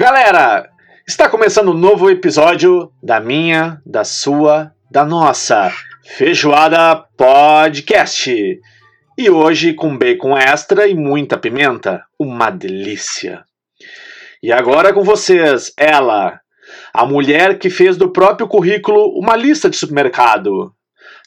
Galera, está começando um novo episódio da minha, da sua, da nossa Feijoada Podcast. E hoje com bacon extra e muita pimenta, uma delícia. E agora com vocês, ela, a mulher que fez do próprio currículo uma lista de supermercado.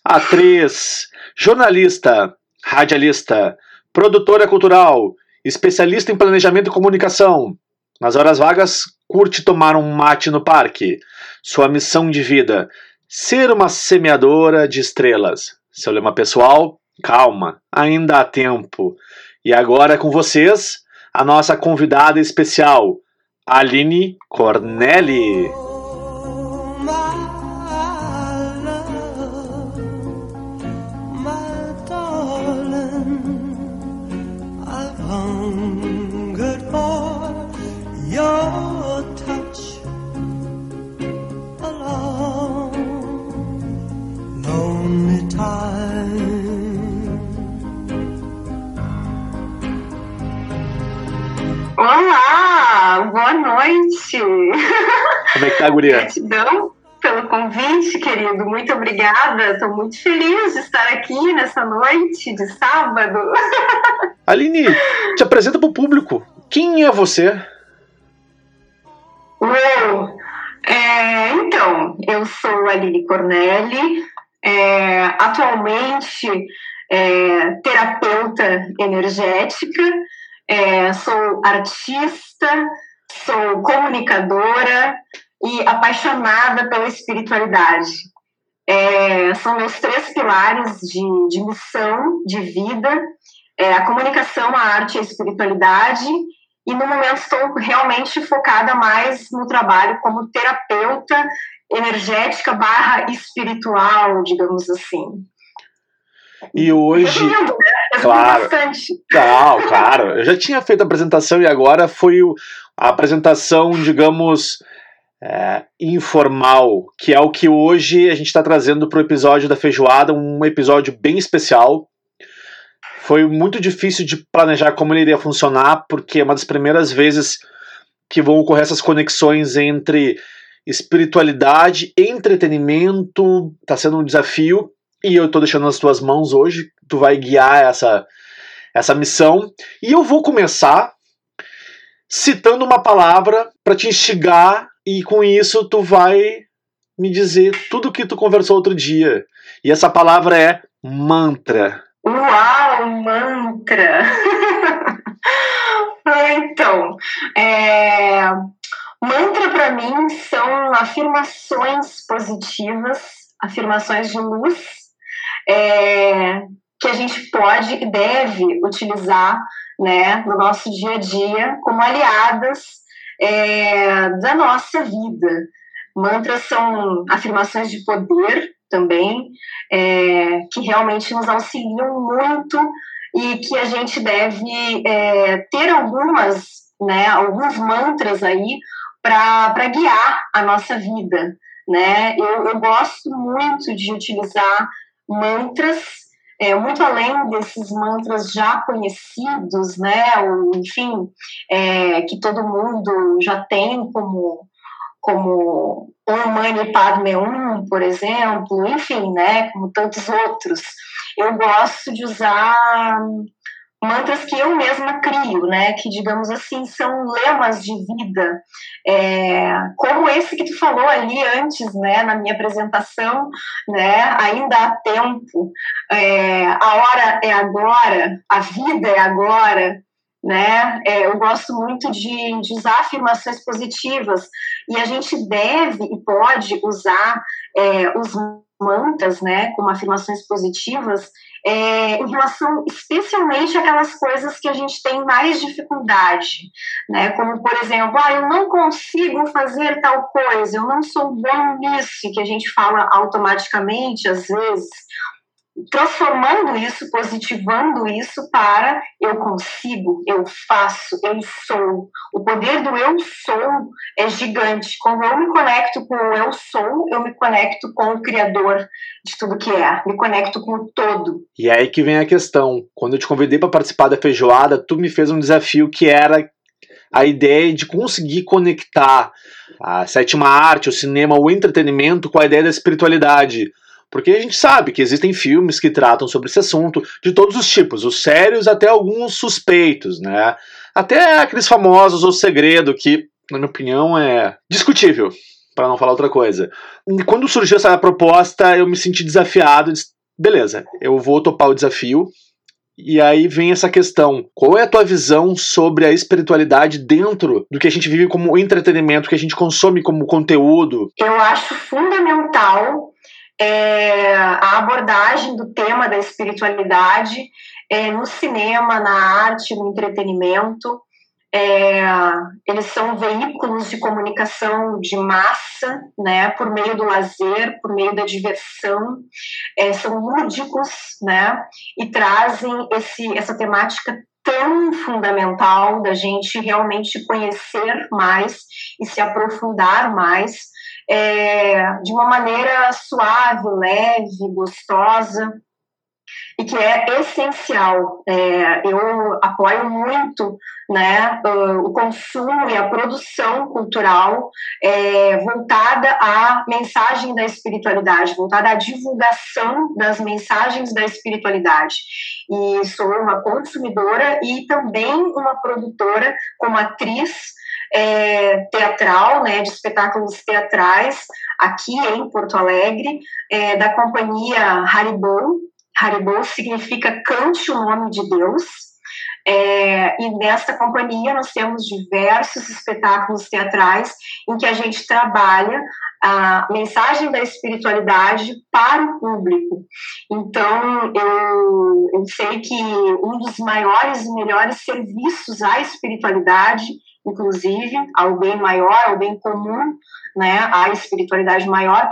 Atriz, jornalista, radialista, produtora cultural, especialista em planejamento e comunicação, nas horas vagas, curte tomar um mate no parque. Sua missão de vida: ser uma semeadora de estrelas. Seu lema pessoal: calma, ainda há tempo. E agora com vocês, a nossa convidada especial, Aline Cornelli. Olá, boa noite. Como é que tá, guria? Gratidão pelo convite, querido. Muito obrigada. Estou muito feliz de estar aqui nessa noite de sábado. Aline, te apresenta para o público. Quem é você? Uou! É, então, eu sou Aline Cornelli, é, atualmente é, terapeuta energética, é, sou artista, sou comunicadora e apaixonada pela espiritualidade. É, são meus três pilares de, de missão, de vida: é, a comunicação, a arte e a espiritualidade. E no momento estou realmente focada mais no trabalho como terapeuta energética barra espiritual, digamos assim. E hoje. né? Claro. Bastante. Não, claro. Eu já tinha feito a apresentação e agora foi o- a apresentação, digamos, é, informal, que é o que hoje a gente está trazendo para o episódio da feijoada, um episódio bem especial. Foi muito difícil de planejar como ele iria funcionar, porque é uma das primeiras vezes que vão ocorrer essas conexões entre espiritualidade, entretenimento, tá sendo um desafio e eu tô deixando nas tuas mãos hoje, tu vai guiar essa essa missão e eu vou começar citando uma palavra para te instigar e com isso tu vai me dizer tudo que tu conversou outro dia. E essa palavra é mantra. Uau, mantra! então, é, mantra para mim são afirmações positivas, afirmações de luz, é, que a gente pode e deve utilizar né, no nosso dia a dia como aliadas é, da nossa vida. Mantras são afirmações de poder também, é, que realmente nos auxiliam muito e que a gente deve é, ter algumas, né, alguns mantras aí para guiar a nossa vida, né? Eu, eu gosto muito de utilizar mantras, é, muito além desses mantras já conhecidos, né? Ou, enfim, é, que todo mundo já tem como como Om Mani Padme Hum, por exemplo, enfim, né, como tantos outros. Eu gosto de usar mantras que eu mesma crio, né, que digamos assim são lemas de vida, é, como esse que tu falou ali antes, né, na minha apresentação, né, ainda há tempo, é, a hora é agora, a vida é agora, né? É, eu gosto muito de, de, usar afirmações positivas. E a gente deve e pode usar é, os mantras, né, como afirmações positivas, é, em relação especialmente àquelas coisas que a gente tem mais dificuldade, né? Como por exemplo, ah, eu não consigo fazer tal coisa, eu não sou bom nisso, que a gente fala automaticamente às vezes transformando isso, positivando isso para eu consigo, eu faço, eu sou. O poder do eu sou é gigante. Quando eu me conecto com o eu sou, eu me conecto com o Criador de tudo que é, me conecto com o todo. E aí que vem a questão. Quando eu te convidei para participar da feijoada, tu me fez um desafio que era a ideia de conseguir conectar a sétima arte, o cinema, o entretenimento com a ideia da espiritualidade. Porque a gente sabe que existem filmes que tratam sobre esse assunto de todos os tipos, os sérios até alguns suspeitos, né? Até aqueles famosos O Segredo, que, na minha opinião, é discutível, para não falar outra coisa. Quando surgiu essa proposta, eu me senti desafiado, disse, beleza, eu vou topar o desafio, e aí vem essa questão: qual é a tua visão sobre a espiritualidade dentro do que a gente vive como entretenimento, que a gente consome como conteúdo? Eu acho fundamental é, a abordagem do tema da espiritualidade é, no cinema, na arte, no entretenimento. É, eles são veículos de comunicação de massa, né, por meio do lazer, por meio da diversão, é, são lúdicos, né, e trazem esse, essa temática tão fundamental da gente realmente conhecer mais e se aprofundar mais é, de uma maneira suave, leve, gostosa e que é essencial. É, eu apoio muito né, o consumo e a produção cultural é, voltada à mensagem da espiritualidade, voltada à divulgação das mensagens da espiritualidade. E sou uma consumidora e também uma produtora como atriz é, teatral, né, de espetáculos teatrais aqui em Porto Alegre, é, da companhia Haribo. Haribo significa cante o nome de Deus. É, e nesta companhia nós temos diversos espetáculos teatrais em que a gente trabalha a mensagem da espiritualidade para o público. Então, eu, eu sei que um dos maiores e melhores serviços à espiritualidade inclusive, ao bem maior, ao bem comum, né, à espiritualidade maior,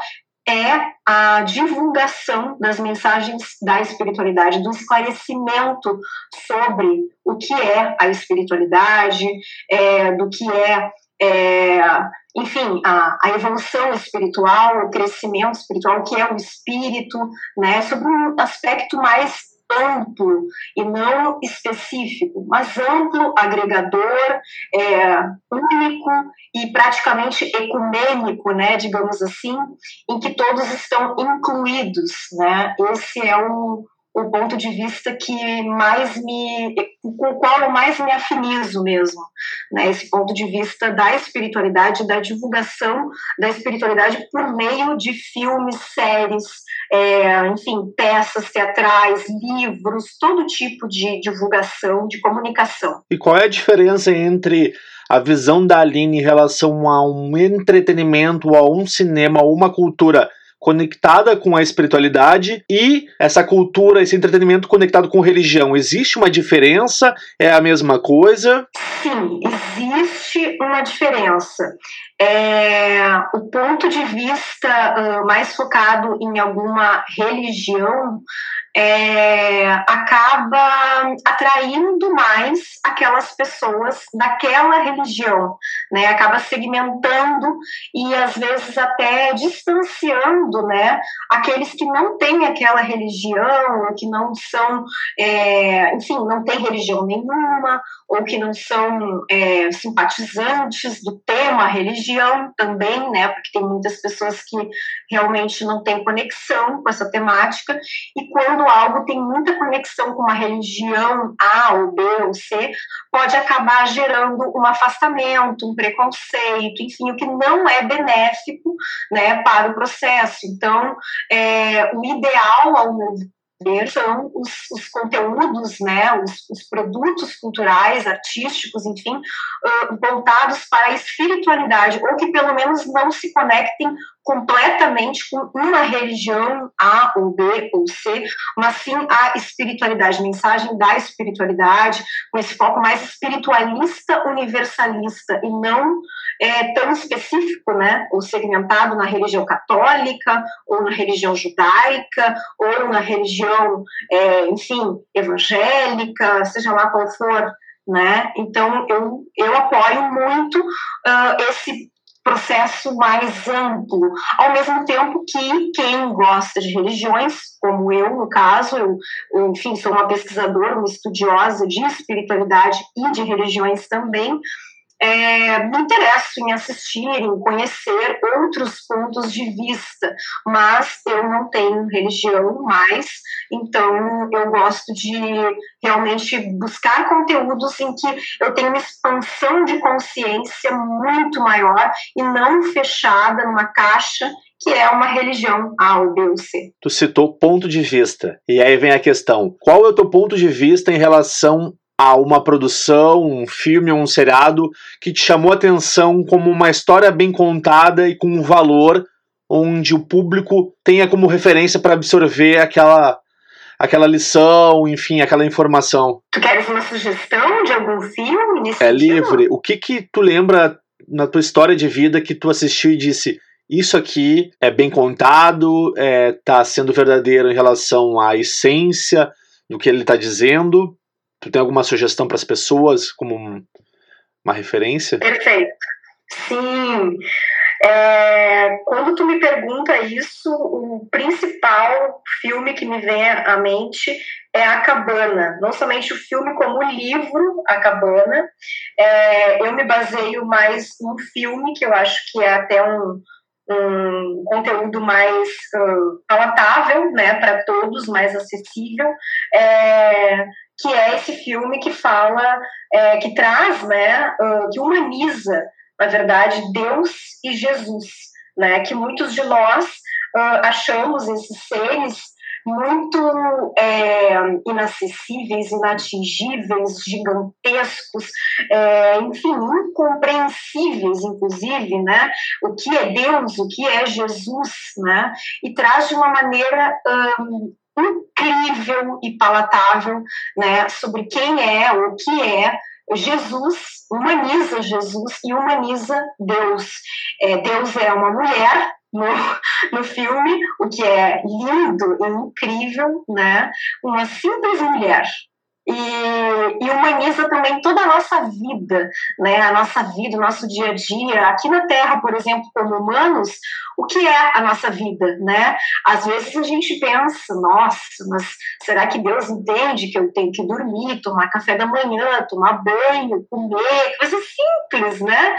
é a divulgação das mensagens da espiritualidade, do esclarecimento sobre o que é a espiritualidade, é, do que é, é enfim, a, a, evolução espiritual, o crescimento espiritual, o que é o espírito, né, sobre um aspecto mais amplo e não específico, mas amplo, agregador, é, único e praticamente ecumênico, né, digamos assim, em que todos estão incluídos, né? Esse é o, o ponto de vista que mais me com o qual eu mais me afinizo mesmo, né? Esse ponto de vista da espiritualidade, da divulgação da espiritualidade por meio de filmes, séries, é, enfim, peças teatrais, livros, todo tipo de divulgação, de comunicação. E qual é a diferença entre a visão da Aline em relação a um entretenimento, a um cinema, a uma cultura conectada com a espiritualidade e essa cultura, esse entretenimento conectado com religião. Existe uma diferença? É a mesma coisa? Sim, existe uma diferença. É, o ponto de vista uh, mais focado em alguma religião é, acaba atraindo mais aquelas pessoas daquela religião, né? Acaba segmentando e às vezes até distanciando, né? Aqueles que não têm aquela religião, ou que não são, é, enfim, não têm religião nenhuma, ou que não são é, simpatizantes do tema religião também, né? Porque tem muitas pessoas que realmente não têm conexão com essa temática e quando algo tem muita conexão com uma religião A ou B ou C, pode acabar gerando um afastamento, um preconceito, enfim, o que não é benéfico né, para o processo. Então, é, o ideal, ao meu são os, os conteúdos, né, os, os, produtos culturais, artísticos, enfim, uh, voltados para a espiritualidade, ou que pelo menos não se conectem completamente com uma religião A ou B ou C, mas sim a espiritualidade, mensagem da espiritualidade, com esse foco mais espiritualista, universalista, e não é, tão específico, né, ou segmentado na religião católica, ou na religião judaica, ou na religião, é, enfim, evangélica, seja lá qual for, né? Então eu, eu apoio muito uh, esse processo mais amplo, ao mesmo tempo que quem gosta de religiões, como eu, no caso, eu, enfim, sou uma pesquisadora, uma estudiosa de espiritualidade e de religiões também, é, me interesso em assistir, em conhecer outros pontos de vista, mas eu não tenho religião mais, então eu gosto de realmente buscar conteúdos em que eu tenho uma expansão de consciência muito maior e não fechada numa caixa que é uma religião A ou B ou C. Tu citou ponto de vista. E aí vem a questão: qual é o teu ponto de vista em relação a uma produção, um filme ou um seriado que te chamou a atenção como uma história bem contada e com um valor onde o público tenha como referência para absorver aquela aquela lição, enfim, aquela informação. Tu queres uma sugestão de algum filme nesse É livre. O que que tu lembra na tua história de vida que tu assistiu e disse isso aqui é bem contado, é, tá sendo verdadeiro em relação à essência do que ele está dizendo Tu tem alguma sugestão para as pessoas como um, uma referência? Perfeito. Sim. É, quando tu me pergunta isso, o principal filme que me vem à mente é A Cabana. Não somente o filme, como o livro A Cabana. É, eu me baseio mais no filme, que eu acho que é até um, um conteúdo mais uh, palatável né, para todos, mais acessível. É, que é esse filme que fala, é, que traz, né, uh, que humaniza, na verdade, Deus e Jesus, né, que muitos de nós uh, achamos esses seres muito é, inacessíveis, inatingíveis, gigantescos, é, enfim, incompreensíveis, inclusive, né? O que é Deus, o que é Jesus, né? E traz de uma maneira um, incrível e palatável né, sobre quem é o que é Jesus, humaniza Jesus e humaniza Deus. É, Deus é uma mulher no, no filme, o que é lindo e incrível, né? Uma simples mulher, e, e, humaniza também toda a nossa vida, né? A nossa vida, o nosso dia a dia. Aqui na Terra, por exemplo, como humanos, o que é a nossa vida, né? Às vezes a gente pensa, nossa, mas será que Deus entende que eu tenho que dormir, tomar café da manhã, tomar banho, comer, coisas simples, né?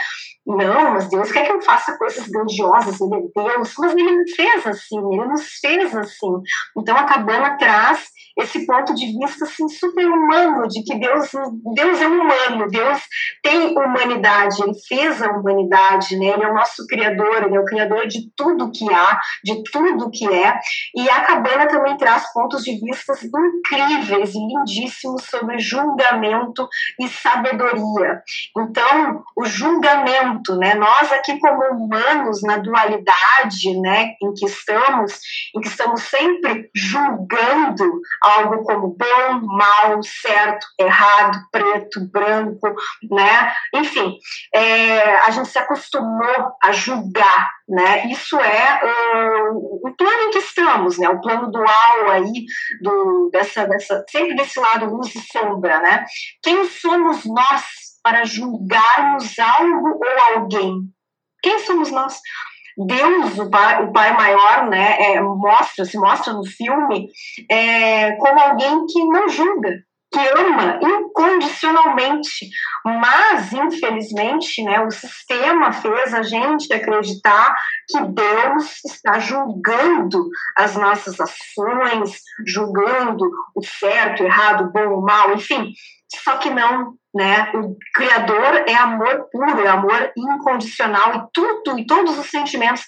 Não, mas Deus quer que eu faça coisas grandiosas, Ele é Deus, mas Ele não fez assim, Ele nos fez assim. Então a cabana traz esse ponto de vista assim, super humano, de que Deus, Deus é humano, Deus tem humanidade, Ele fez a humanidade, né? Ele é o nosso Criador, Ele é o Criador de tudo que há, de tudo que é. E a cabana também traz pontos de vista incríveis e lindíssimos sobre julgamento e sabedoria. Então, o julgamento, né? Nós aqui como humanos na dualidade, né, em que estamos, em que estamos sempre julgando algo como bom, mal, certo, errado, preto, branco, né? Enfim, é, a gente se acostumou a julgar, né? Isso é uh, o plano em que estamos, né? O plano dual aí do dessa dessa sempre desse lado luz e sombra, né? Quem somos nós para julgarmos algo ou alguém? Quem somos nós? Deus, o pai, o pai maior, né, é, mostra, se mostra no filme é, como alguém que não julga, que ama incondicionalmente, mas infelizmente, né, o sistema fez a gente acreditar que Deus está julgando as nossas ações, julgando o certo, o errado, bom, o mal, enfim. Só que não, né? O Criador é amor puro, é amor incondicional e tudo e todos os sentimentos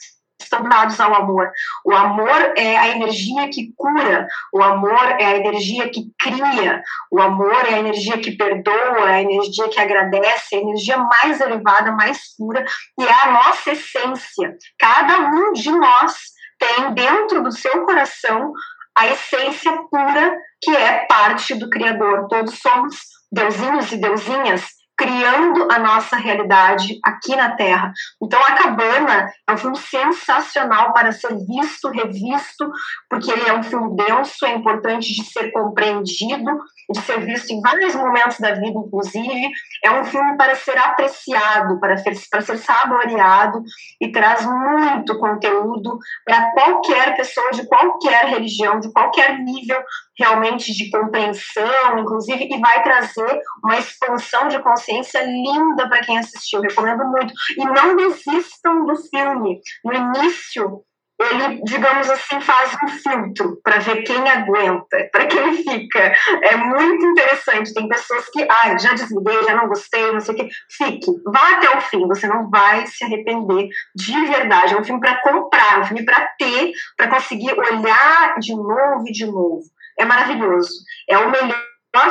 estão dados ao amor. O amor é a energia que cura, o amor é a energia que cria, o amor é a energia que perdoa, é a energia que agradece, é a energia mais elevada, mais pura e é a nossa essência. Cada um de nós tem dentro do seu coração a essência pura que é parte do Criador. Todos somos deusinhos e deusinhas criando a nossa realidade aqui na Terra. Então, A Cabana é um filme sensacional para ser visto, revisto, porque ele é um filme denso, é importante de ser compreendido, de ser visto em vários momentos da vida, inclusive. É um filme para ser apreciado, para ser, para ser saboreado e traz muito conteúdo para qualquer pessoa de qualquer religião, de qualquer nível realmente de compreensão, inclusive, e vai trazer uma expansão de consciência linda para quem assistiu. Recomendo muito. E não desistam do filme. No início, ele, digamos assim, faz um filtro para ver quem aguenta, para quem fica. É muito interessante. Tem pessoas que, ah, já desliguei, já não gostei, não sei o quê. Fique, vá até o fim, você não vai se arrepender de verdade. É um filme para comprar, um filme para ter, para conseguir olhar de novo e de novo é maravilhoso. É o melhor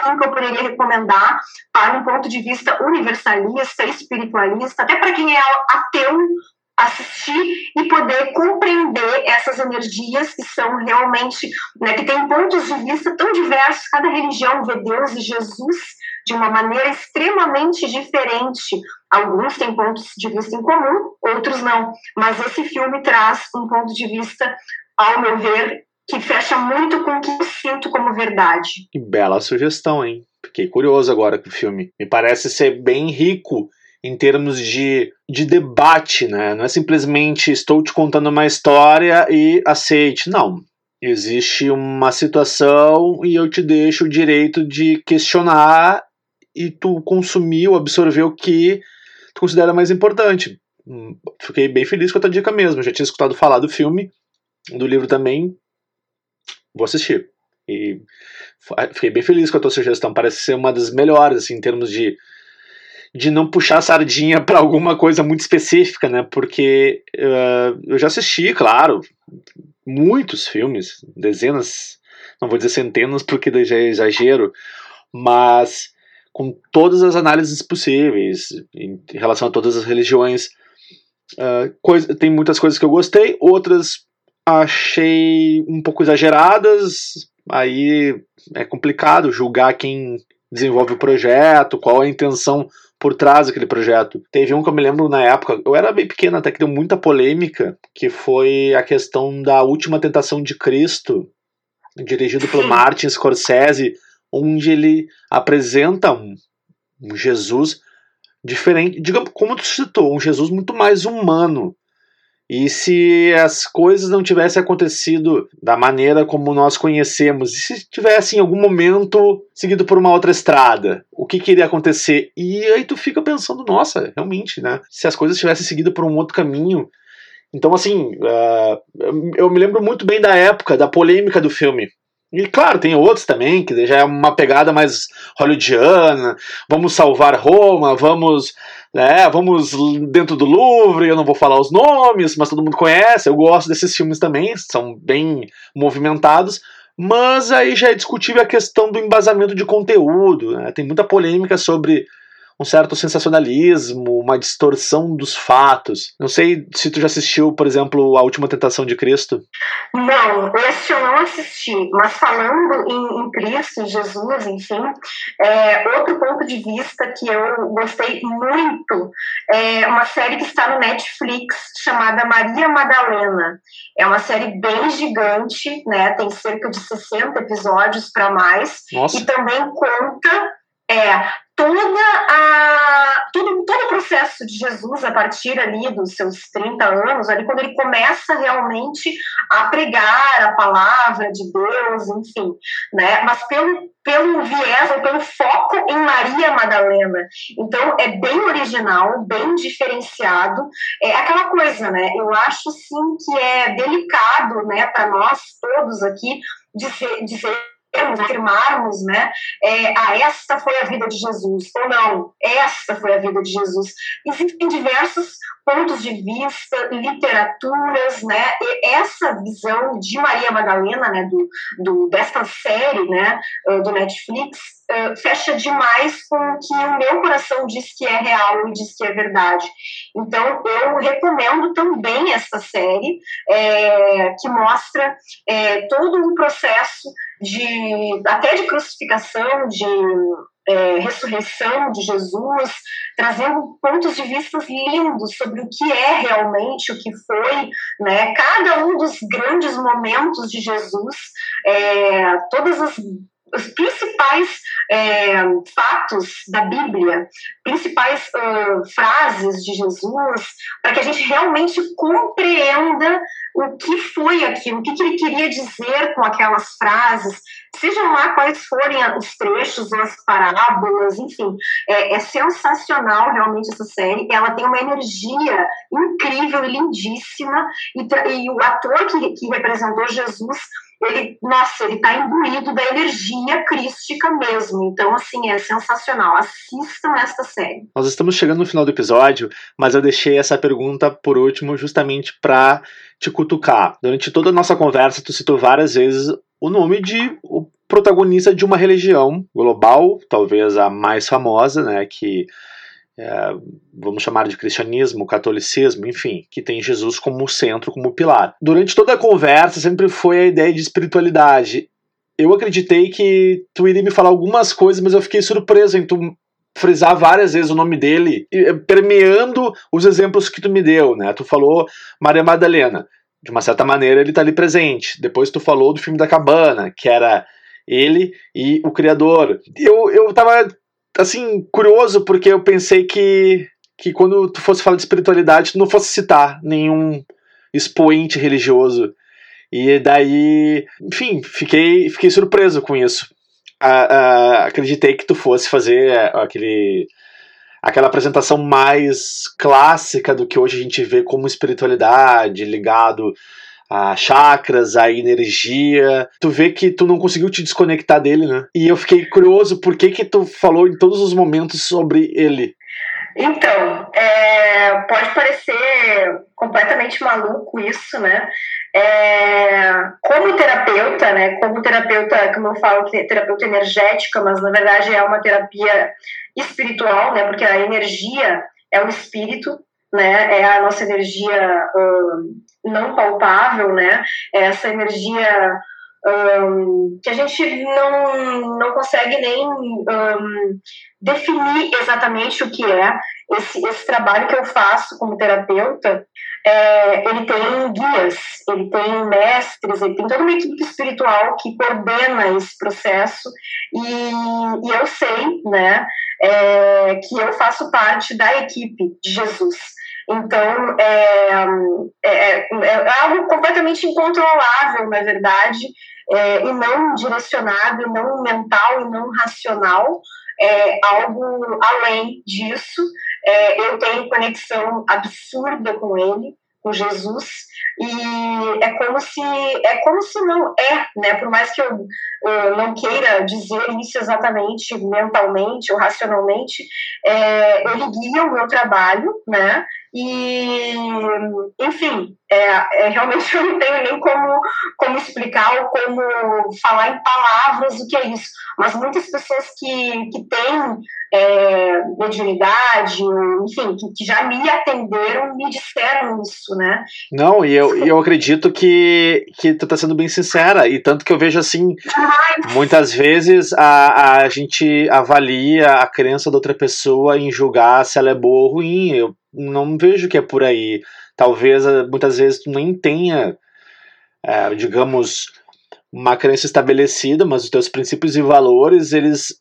filme que eu poderia recomendar para um ponto de vista universalista, espiritualista, até para quem é ateu assistir e poder compreender essas energias que são realmente, né, que tem pontos de vista tão diversos, cada religião vê Deus e Jesus de uma maneira extremamente diferente. Alguns têm pontos de vista em comum, outros não, mas esse filme traz um ponto de vista, ao meu ver, que fecha muito com o que eu sinto como verdade. Que bela sugestão, hein? Fiquei curioso agora com o filme. Me parece ser bem rico em termos de, de debate, né? Não é simplesmente estou te contando uma história e aceite. Não. Existe uma situação e eu te deixo o direito de questionar e tu consumir ou absorver o que tu considera mais importante. Hum, fiquei bem feliz com a tua dica mesmo. Já tinha escutado falar do filme, do livro também vou assistir. E fiquei bem feliz com a tua sugestão. Parece ser uma das melhores, assim, em termos de, de não puxar a sardinha para alguma coisa muito específica, né? Porque uh, eu já assisti, claro, muitos filmes, dezenas, não vou dizer centenas porque já é exagero, mas com todas as análises possíveis em relação a todas as religiões. Uh, coisa, tem muitas coisas que eu gostei, outras achei um pouco exageradas. Aí é complicado julgar quem desenvolve o projeto, qual é a intenção por trás daquele projeto. Teve um que eu me lembro na época, eu era bem pequeno até que deu muita polêmica, que foi a questão da Última Tentação de Cristo, dirigido pelo Martin Scorsese, onde ele apresenta um, um Jesus diferente, digamos, como tu citou, um Jesus muito mais humano, e se as coisas não tivessem acontecido da maneira como nós conhecemos, e se tivesse em algum momento seguido por uma outra estrada, o que, que iria acontecer? E aí tu fica pensando, nossa, realmente, né? Se as coisas tivessem seguido por um outro caminho. Então, assim, uh, eu me lembro muito bem da época, da polêmica do filme. E claro, tem outros também, que já é uma pegada mais hollywoodiana. Vamos salvar Roma, vamos, né, vamos dentro do Louvre, eu não vou falar os nomes, mas todo mundo conhece. Eu gosto desses filmes também, são bem movimentados. Mas aí já é discutível a questão do embasamento de conteúdo. Né? Tem muita polêmica sobre um certo sensacionalismo, uma distorção dos fatos. Não sei se tu já assistiu, por exemplo, A Última Tentação de Cristo. Não, esse eu não assisti, mas falando em, em Cristo, Jesus, enfim, é, outro ponto de vista que eu gostei muito é uma série que está no Netflix chamada Maria Madalena. É uma série bem gigante, né? Tem cerca de 60 episódios para mais. Nossa. E também conta é, toda a, todo, todo o processo de Jesus a partir ali dos seus 30 anos, ali quando ele começa realmente a pregar a palavra de Deus, enfim, né? Mas pelo, pelo viés ou pelo foco em Maria Madalena. Então é bem original, bem diferenciado. É aquela coisa, né? Eu acho sim que é delicado, né, para nós todos aqui dizer, dizer afirmarmos, né, é, ah, esta foi a vida de Jesus, ou não, esta foi a vida de Jesus. Existem diversos pontos de vista, literaturas, né, e essa visão de Maria Madalena, né, do, do desta série, né, do Netflix, uh, fecha demais com o que o meu coração diz que é real e diz que é verdade. Então, eu recomendo também esta série, é, que mostra é, todo um processo de até de crucificação, de é, ressurreição de Jesus, trazendo pontos de vista lindos sobre o que é realmente, o que foi, né? Cada um dos grandes momentos de Jesus, é, todas as os principais é, fatos da Bíblia, principais uh, frases de Jesus, para que a gente realmente compreenda o que foi aquilo, o que, que ele queria dizer com aquelas frases, sejam lá quais forem os trechos ou as parábolas, enfim, é, é sensacional realmente essa série. Ela tem uma energia incrível e lindíssima, e, e o ator que, que representou Jesus ele, nossa, ele está imbuído da energia crística mesmo. Então, assim, é sensacional. Assistam esta série. Nós estamos chegando no final do episódio, mas eu deixei essa pergunta por último justamente para te cutucar. Durante toda a nossa conversa, tu citou várias vezes o nome de o protagonista de uma religião global, talvez a mais famosa, né, que é, vamos chamar de cristianismo, catolicismo, enfim, que tem Jesus como centro, como pilar. Durante toda a conversa sempre foi a ideia de espiritualidade. Eu acreditei que tu iria me falar algumas coisas, mas eu fiquei surpreso em tu frisar várias vezes o nome dele, eh, permeando os exemplos que tu me deu, né? Tu falou Maria Madalena, de uma certa maneira ele está ali presente. Depois tu falou do filme da cabana, que era ele e o criador. Eu, eu tava assim, curioso, porque eu pensei que, que quando tu fosse falar de espiritualidade, tu não fosse citar nenhum expoente religioso. E daí, enfim, fiquei, fiquei surpreso com isso. acreditei que tu fosse fazer aquele aquela apresentação mais clássica do que hoje a gente vê como espiritualidade, ligado a chakras, a energia. Tu vê que tu não conseguiu te desconectar dele, né? E eu fiquei curioso por que que tu falou em todos os momentos sobre ele. Então, é, pode parecer completamente maluco isso, né? É, como terapeuta, né? Como terapeuta, como eu falo, terapeuta energética, mas na verdade é uma terapia espiritual, né? Porque a energia é o espírito, né? É a nossa energia não palpável, né? Essa energia um, que a gente não, não consegue nem um, definir exatamente o que é. Esse, esse trabalho que eu faço como terapeuta, é, ele tem guias, ele tem mestres, ele tem toda uma equipe espiritual que coordena esse processo e, e eu sei, né, é, que eu faço parte da equipe de Jesus. Então, é, é, é, é, algo completamente incontrolável, na verdade, é, e não direcionado, e não mental, e não racional, é algo além disso. É, eu tenho conexão absurda com ele, com Jesus, e é como se é como se não é, né? Por mais que eu, eu não queira dizer isso exatamente mentalmente ou racionalmente, é, ele guia o meu trabalho, né? E, enfim, é, é, realmente eu não tenho nem como, como explicar ou como falar em palavras o que é isso. Mas muitas pessoas que, que têm é, mediunidade, enfim, que, que, já me atenderam, me disseram isso, né? Não, e eu, eu acredito que, que tu tá sendo bem sincera, e tanto que eu vejo assim, muitas vezes a, a gente avalia a crença da outra pessoa em julgar se ela é boa ou ruim. Eu não vejo que é por aí. Talvez eh, muitas vezes tu nem tenha, é, digamos, uma crença estabelecida, mas os teus princípios e valores, eles,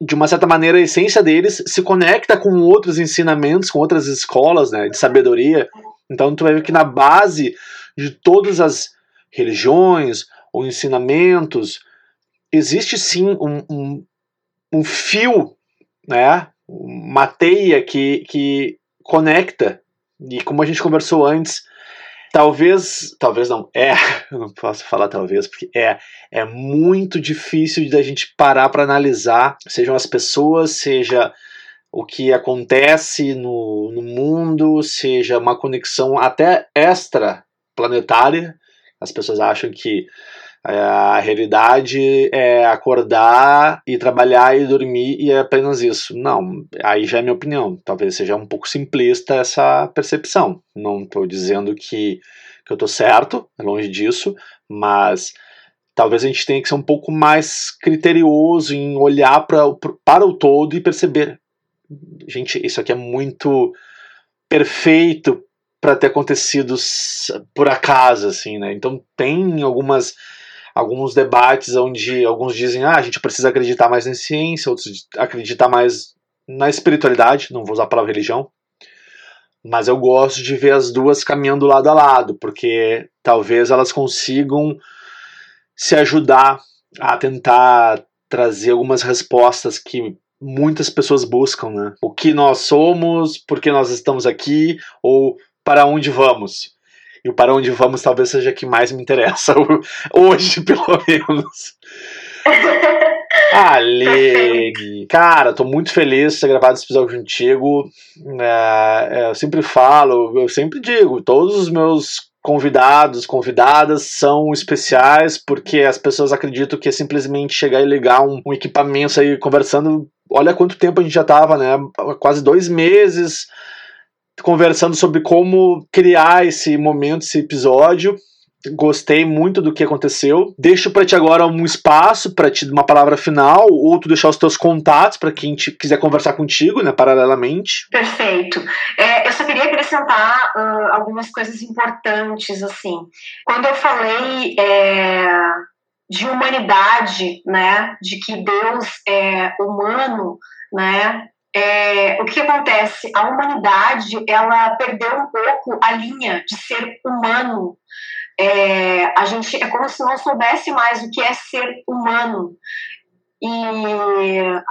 de uma certa maneira, a essência deles se conecta com outros ensinamentos, com outras escolas né, de sabedoria. Então tu vai ver que na base de todas as religiões ou ensinamentos existe sim um, um, um fio, né, uma teia que, que conecta. E como a gente conversou antes, talvez, talvez não, é, eu não posso falar talvez, porque é, é muito difícil da gente parar para analisar, sejam as pessoas, seja o que acontece no, no mundo, seja uma conexão até extra planetária. As pessoas acham que a realidade é acordar e trabalhar e dormir e é apenas isso. Não, aí já é minha opinião. Talvez seja um pouco simplista essa percepção. Não estou dizendo que, que eu estou certo, é longe disso, mas talvez a gente tenha que ser um pouco mais criterioso em olhar pra, para o todo e perceber, gente, isso aqui é muito perfeito para ter acontecido por acaso, assim, né? Então tem algumas alguns debates onde alguns dizem, ah, a gente precisa acreditar mais em ciência, outros acreditar mais na espiritualidade, não vou usar a palavra religião, mas eu gosto de ver as duas caminhando lado a lado, porque talvez elas consigam se ajudar a tentar trazer algumas respostas que muitas pessoas buscam, né? O que nós somos, por que nós estamos aqui, ou para onde vamos. E o para onde vamos talvez seja que mais me interessa hoje, pelo menos. Ale, cara, tô muito feliz de ter gravado esse episódio contigo. É, é, eu sempre falo, eu sempre digo, todos os meus convidados, convidadas são especiais porque as pessoas acreditam que é simplesmente chegar e ligar um, um equipamento aí conversando. Olha quanto tempo a gente já tava, né? Quase dois meses conversando sobre como criar esse momento, esse episódio. Gostei muito do que aconteceu. Deixo para ti agora um espaço para te uma palavra final ou tu deixar os teus contatos para quem te, quiser conversar contigo, né, paralelamente. Perfeito. É, eu só queria acrescentar uh, algumas coisas importantes assim. Quando eu falei é, de humanidade, né, de que Deus é humano, né, é, o que acontece? A humanidade ela perdeu um pouco a linha de ser humano. É, a gente é como se não soubesse mais o que é ser humano e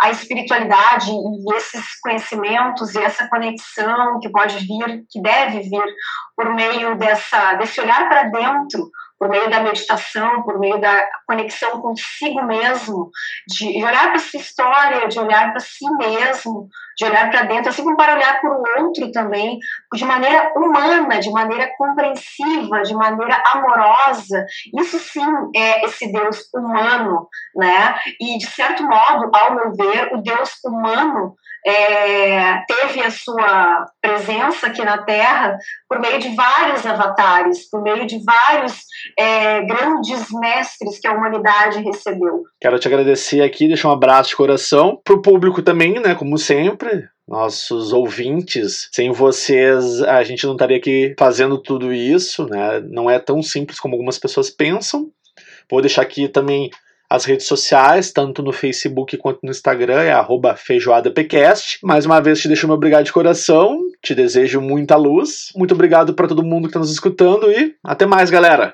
a espiritualidade e esses conhecimentos e essa conexão que pode vir, que deve vir por meio dessa desse olhar para dentro por meio da meditação, por meio da conexão consigo mesmo, de olhar para sua história, de olhar para si mesmo, de olhar para dentro, assim como para olhar para o outro também, de maneira humana, de maneira compreensiva, de maneira amorosa. Isso sim é esse Deus humano, né? E de certo modo, ao meu ver, o Deus humano é, teve a sua presença aqui na Terra por meio de vários avatares, por meio de vários é, grandes mestres que a humanidade recebeu. Quero te agradecer aqui, deixar um abraço de coração para o público também, né? Como sempre, nossos ouvintes. Sem vocês, a gente não estaria aqui fazendo tudo isso, né? Não é tão simples como algumas pessoas pensam. Vou deixar aqui também as redes sociais, tanto no Facebook quanto no Instagram, é feijoadapcast. Mais uma vez te deixo meu obrigado de coração, te desejo muita luz. Muito obrigado para todo mundo que está nos escutando e até mais, galera!